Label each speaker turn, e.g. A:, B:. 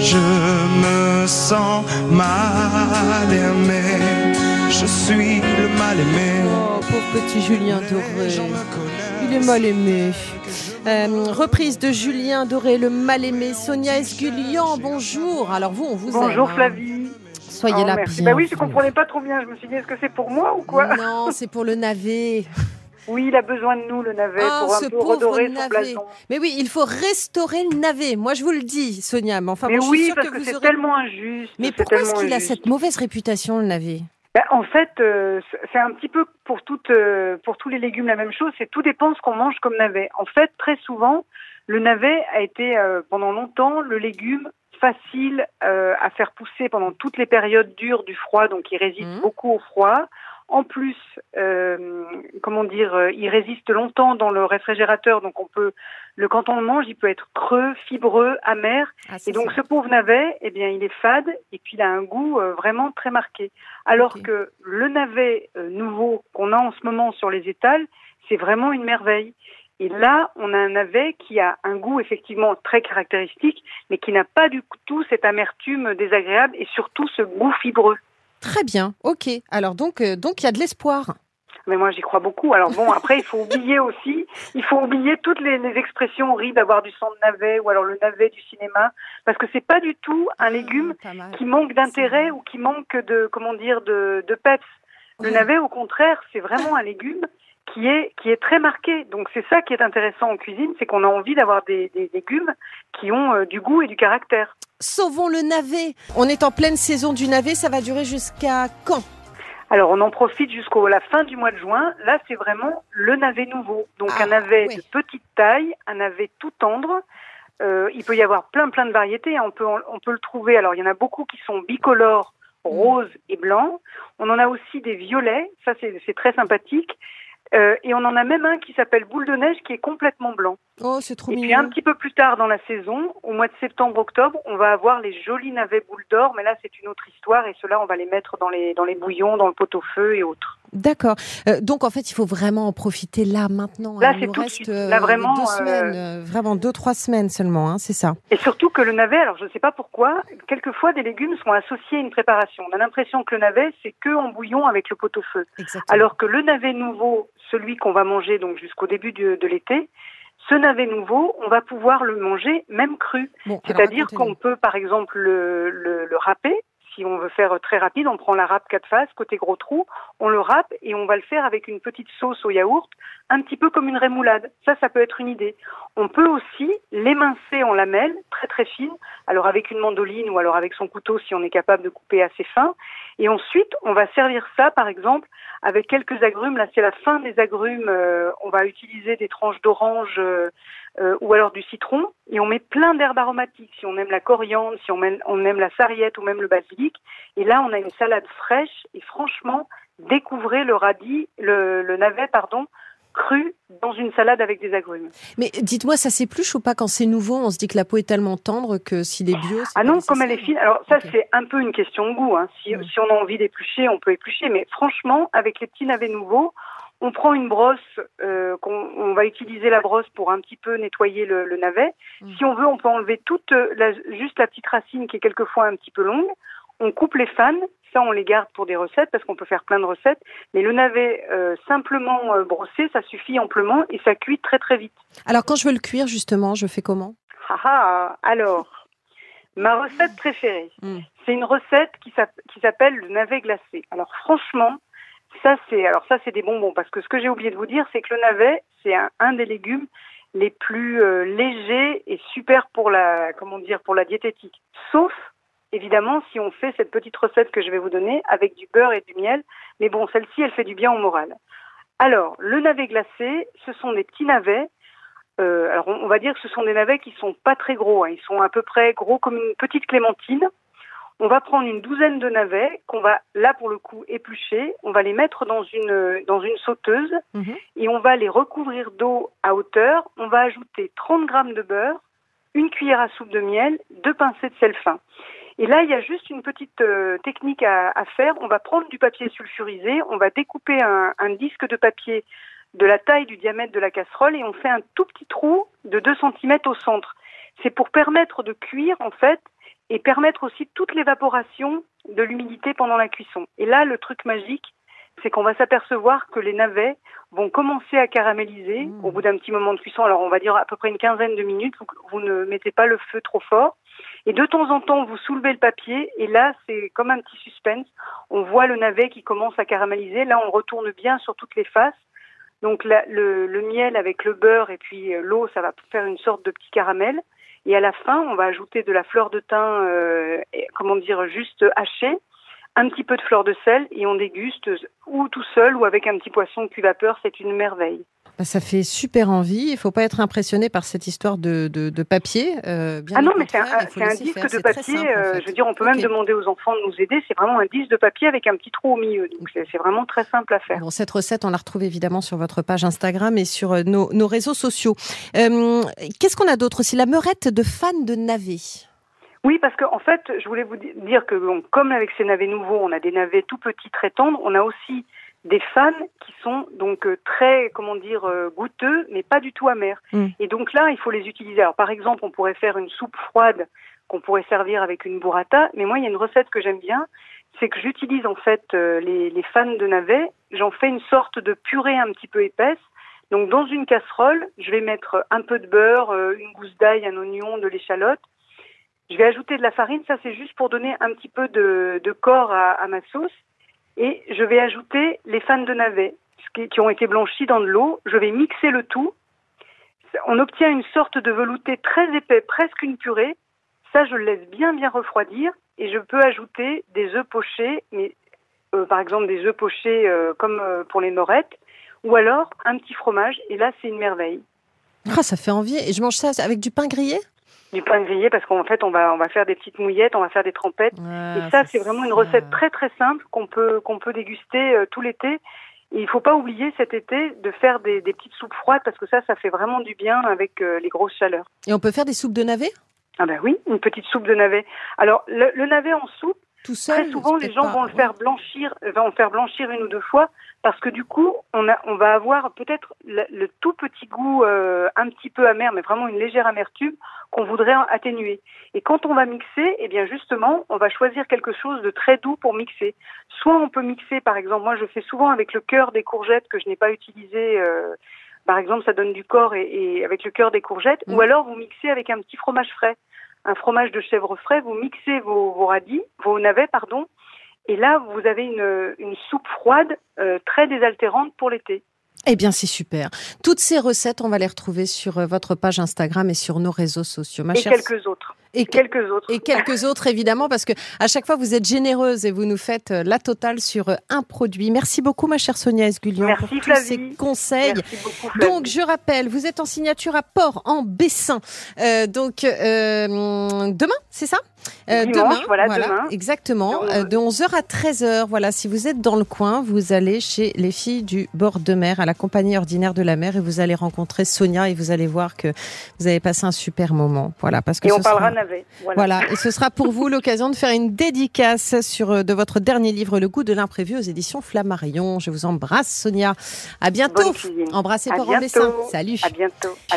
A: Je me sens mal aimé. Je suis le mal aimé.
B: Oh, pauvre petit Julien Doré. Il est mal aimé. Euh, reprise de Julien Doré, le mal aimé. Sonia Esgulian, bonjour. Alors vous, on vous
C: Bonjour
B: aime, hein.
C: Flavie.
B: Soyez
C: Oh,
B: là
C: merci.
B: bien.
C: Bah oui, je comprenais pas trop bien. Je me suis dit, est-ce que c'est pour moi ou quoi
B: Non, c'est pour le navet.
C: Oui, il a besoin de nous, le navet,
B: Ah,
C: pour un peu redorer son blason.
B: Mais oui, il faut restaurer le navet. Moi, je vous le dis, Sonia. Mais enfin,
C: Mais
B: bon, je suis
C: oui,
B: sûre
C: parce
B: que
C: que, c'est
B: aurez...
C: tellement injuste.
B: Mais
C: c'est
B: pourquoi est-ce qu'il a cette mauvaise réputation, le navet?
C: Bah, En fait, euh, c'est un petit peu pour, toutes, euh, pour tous les légumes la même chose. C'est tout dépend ce qu'on mange comme navet. En fait, très souvent, le navet a été euh, pendant longtemps le légume facile à faire pousser pendant toutes les périodes dures du froid, donc il résiste
B: Mhm.
C: beaucoup au froid. En plus, euh, comment dire, euh, il résiste longtemps dans le réfrigérateur, donc on peut, le quand on le mange, il peut être creux, fibreux, amer.
B: Ah,
C: Et donc ce pauvre navet, eh bien, il est fade et puis il a un goût euh, vraiment très marqué. Alors que le navet euh, nouveau qu'on a en ce moment sur les étals, c'est vraiment une merveille. Et là, on a un navet qui a un goût effectivement très caractéristique, mais qui n'a pas du tout cette amertume désagréable et surtout ce goût fibreux.
B: Très bien, ok. Alors donc, euh, donc il y a de l'espoir.
C: Mais moi, j'y crois beaucoup. Alors bon, après, il faut oublier aussi, il faut oublier toutes les, les expressions horribles d'avoir du sang de navet ou alors le navet du cinéma, parce que c'est pas du tout un légume
B: Pas mal.
C: qui manque d'intérêt ou qui manque de comment dire de, de peps. Le navet, au contraire, c'est vraiment un légume qui est qui est très marqué. Donc c'est ça qui est intéressant en cuisine, c'est qu'on a envie d'avoir des, des légumes qui ont euh, du goût et du caractère.
B: Sauvons le navet. On est en pleine saison du navet. Ça va durer jusqu'à quand?
C: Alors on en profite jusqu'à la fin du mois de juin. Là, c'est vraiment le navet nouveau. Donc
B: Ah,
C: un navet
B: oui.
C: de petite taille, un navet tout tendre. Euh, il peut y avoir plein plein de variétés. hein. On peut on peut le trouver. Alors il y en a beaucoup qui sont bicolores, rose et blanc. On en a aussi des violets. Ça c'est très sympathique. Euh, et on en a même un qui s'appelle boule de neige qui est complètement blanc.
B: Oh, c'est trop
C: Et puis un petit peu plus tard dans la saison, au mois de septembre-octobre, on va avoir les jolis navets boules d'or, mais là c'est une autre histoire et ceux-là on va les mettre dans les dans les bouillons, dans le pot-au-feu et autres.
B: D'accord. Euh, donc en fait, il faut vraiment en profiter là, maintenant.
C: Là,
B: Il
C: c'est tout de
B: reste,
C: suite.
B: euh,
C: Là, vraiment,
B: deux
C: euh,
B: semaines, euh, vraiment deux trois semaines seulement, hein, c'est ça.
C: Et surtout que le navet, alors je ne sais pas pourquoi, quelquefois des légumes sont associés à une préparation. On a l'impression que le navet c'est que en bouillon avec le pot-au-feu, alors que le navet nouveau, celui qu'on va manger donc jusqu'au début de l'été, ce navet nouveau, on va pouvoir le manger même cru.
B: Bon,
C: C'est-à-dire qu'on peut, par exemple, le, le, le râper. Si on veut faire très rapide, on prend la râpe quatre faces, côté gros trou, on le râpe et on va le faire avec une petite sauce au yaourt, un petit peu comme une rémoulade. Ça, ça peut être une idée. On peut aussi l'émincer en lamelles, très très fines, alors avec une mandoline ou alors avec son couteau si on est capable de couper assez fin. Et ensuite, on va servir ça, par exemple, avec quelques agrumes. Là, c'est la fin des agrumes. euh, on va utiliser des tranches d'orange euh, euh, ou alors du citron. Et on met plein d'herbes aromatiques. Si on aime la coriandre, si on aime, on aime la sarriette ou même le basilic. Et là, on a une salade fraîche. Et franchement, découvrez le radis, le, le navet, pardon, cru dans une salade avec des agrumes.
B: Mais dites-moi, ça s'épluche ou pas quand c'est nouveau? On se dit que la peau est tellement tendre que s'il est bio. c'est
C: Ah non, comme elle est fine. Alors ça, c'est un peu une question de goût. Hein. Si,
B: Mm.
C: si on a envie d'éplucher, on peut éplucher. Mais franchement, avec les petits navets nouveaux, on prend une brosse, euh, qu'on, on va utiliser la brosse pour un petit peu nettoyer le, le navet.
B: Mm.
C: Si on veut, on peut enlever toute la, juste la petite racine qui est quelquefois un petit peu longue. On coupe les fans. Ça, on les garde pour des recettes parce qu'on peut faire plein de recettes. Mais le navet euh, simplement euh, brossé, ça suffit amplement et ça cuit très très vite.
B: Alors quand je veux le cuire justement, je fais comment?
C: Ah ah, alors, ma recette préférée,
B: Mm.
C: c'est une recette qui s'appelle le navet glacé. Alors franchement, ça c'est alors ça c'est des bonbons parce que ce que j'ai oublié de vous dire, c'est que le navet, c'est un, des légumes les plus euh, légers et super pour la comment dire pour la diététique. Sauf évidemment si on fait cette petite recette que je vais vous donner avec du beurre et du miel, mais bon, celle-ci elle fait du bien au moral. Alors, le navet glacé, ce sont des petits navets euh, alors on, on va dire que ce sont des navets qui sont pas très gros, hein. ils sont à peu près gros comme une petite clémentine. On va prendre une douzaine de navets qu'on va là pour le coup éplucher, on va les mettre dans une dans une sauteuse
B: Mhm.
C: et on va les recouvrir d'eau à hauteur. On va ajouter 30 grammes de beurre, une cuillère à soupe de miel, deux pincées de sel fin. Et là, il y a juste une petite euh, technique à, à faire. On va prendre du papier sulfurisé, on va découper un, un disque de papier de la taille du diamètre de la casserole et on fait un tout petit trou de 2 cm au centre. C'est pour permettre de cuire en fait et permettre aussi toute l'évaporation de l'humidité pendant la cuisson. Et là, le truc magique, c'est qu'on va s'apercevoir que les navets vont commencer à caraméliser mmh. au bout d'un petit moment de cuisson. Alors on va dire à peu près une quinzaine de minutes. Vous, ne mettez pas le feu trop fort. Et de temps en temps, vous soulevez le papier et là, c'est comme un petit suspense. On voit le navet qui commence à caraméliser. Là, on retourne bien sur toutes les faces. Donc le, le, miel avec le beurre et puis euh, l'eau, ça va faire une sorte de petit caramel. Et à la fin, on va ajouter de la fleur de thym, euh, comment dire, juste hachée un petit peu de fleur de sel et on déguste ou tout seul ou avec un petit poisson cuit vapeur, c'est une merveille.
B: Bah, ça fait super envie. Il ne faut pas être impressionné par cette histoire de, de, papier.
C: Euh, ah non, mais c'est un, disque de papier. Euh, je veux dire, on peut même demander aux enfants de nous aider. C'est vraiment un disque de papier avec un petit trou au milieu. Donc c'est vraiment très simple à faire.
B: Bon, cette recette, on la retrouve évidemment sur votre page Instagram et sur euh, nos, nos réseaux sociaux. Qu'est-ce qu'on a d'autre aussi? La meurette de fans de navet.
C: Oui, parce qu'en en fait, je voulais vous dire que comme avec ces navets nouveaux, on a des navets tout petits, très tendres, on a aussi des fans qui sont donc euh, très, comment dire, euh, goûteux, mais pas du tout amers. Mm. Et donc là, il faut les utiliser. Alors par exemple, on pourrait faire une soupe froide qu'on pourrait servir avec une burrata, mais moi, il y a une recette que j'aime bien, c'est que j'utilise en fait euh, les, les fans de navets, j'en fais une sorte de purée un petit peu épaisse. Donc dans une casserole, je vais mettre un peu de beurre, une gousse d'ail, un oignon, de l'échalote, je vais ajouter de la farine, ça c'est juste pour donner un petit peu de, corps à, ma sauce. Et je vais ajouter les fans de navet qui, ont été blanchis dans de l'eau. Je vais mixer le tout. On obtient une sorte de velouté très épais, presque une purée. Ça, je le laisse bien bien refroidir et je peux ajouter des œufs pochés, mais euh, par exemple des œufs pochés euh, comme euh, pour les morettes, ou alors un petit fromage. Et là, c'est une merveille.
B: Ah, ça fait envie. Et je mange ça avec du pain grillé?
C: Du pain grillé parce qu'en fait on va on va faire des petites mouillettes, on va faire des trempettes et ça c'est vraiment une recette très très simple qu'on peut qu'on peut déguster euh, tout l'été. Et il faut pas oublier cet été de faire des, des, petites soupes froides parce que ça ça fait vraiment du bien avec euh, les grosses chaleurs.
B: Et on peut faire des soupes de navet?
C: Ah ben oui, une petite soupe de navet. Alors le, le navet en soupe,
B: tout seul,
C: très souvent les gens vont le faire blanchir, vont le faire blanchir une ou deux fois parce que du coup, on, a, on va avoir peut-être le, tout petit goût euh, un petit peu amer, mais vraiment une légère amertume qu'on voudrait atténuer. Et quand on va mixer, eh bien justement, on va choisir quelque chose de très doux pour mixer. Soit on peut mixer, par exemple, moi je fais souvent avec le cœur des courgettes que je n'ai pas utilisé. Euh, par exemple, ça donne du corps et, avec le cœur des courgettes. Ou mm. alors vous mixez avec un petit fromage frais, un fromage de chèvre frais. Vous mixez vos, vos radis, vos navets, pardon, et là, vous avez une, une soupe froide euh, très désaltérante pour l'été.
B: Eh bien, c'est super. Toutes ces recettes, on va les retrouver sur euh, votre page Instagram et sur nos réseaux sociaux.
C: Ma et quelques autres. Et, quelques autres.
B: Et quelques autres, évidemment, parce que à chaque fois, vous êtes généreuse et vous nous faites euh, la totale sur un produit. Merci beaucoup, ma chère Sonia Esgulian, pour tous ces conseils.
C: Merci beaucoup,
B: donc, je rappelle, vous êtes en signature à Port, en Bessin. donc, demain, c'est ça?
C: Euh, demain, voilà, demain,
B: exactement, euh, de 11h à 13h. Voilà, si vous êtes dans le coin, vous allez chez les filles du bord de mer à la compagnie ordinaire de la mer et vous allez rencontrer Sonia et vous allez voir que vous avez passé un super moment. Voilà, parce que
C: et
B: on
C: parlera navet.
B: Voilà. et ce sera pour vous l'occasion de faire une dédicace sur euh, de votre dernier livre, Le goût de l'imprévu, aux éditions Flammarion. Je vous embrasse, Sonia. À bientôt. Embrassez pour en Salut.
C: À bientôt.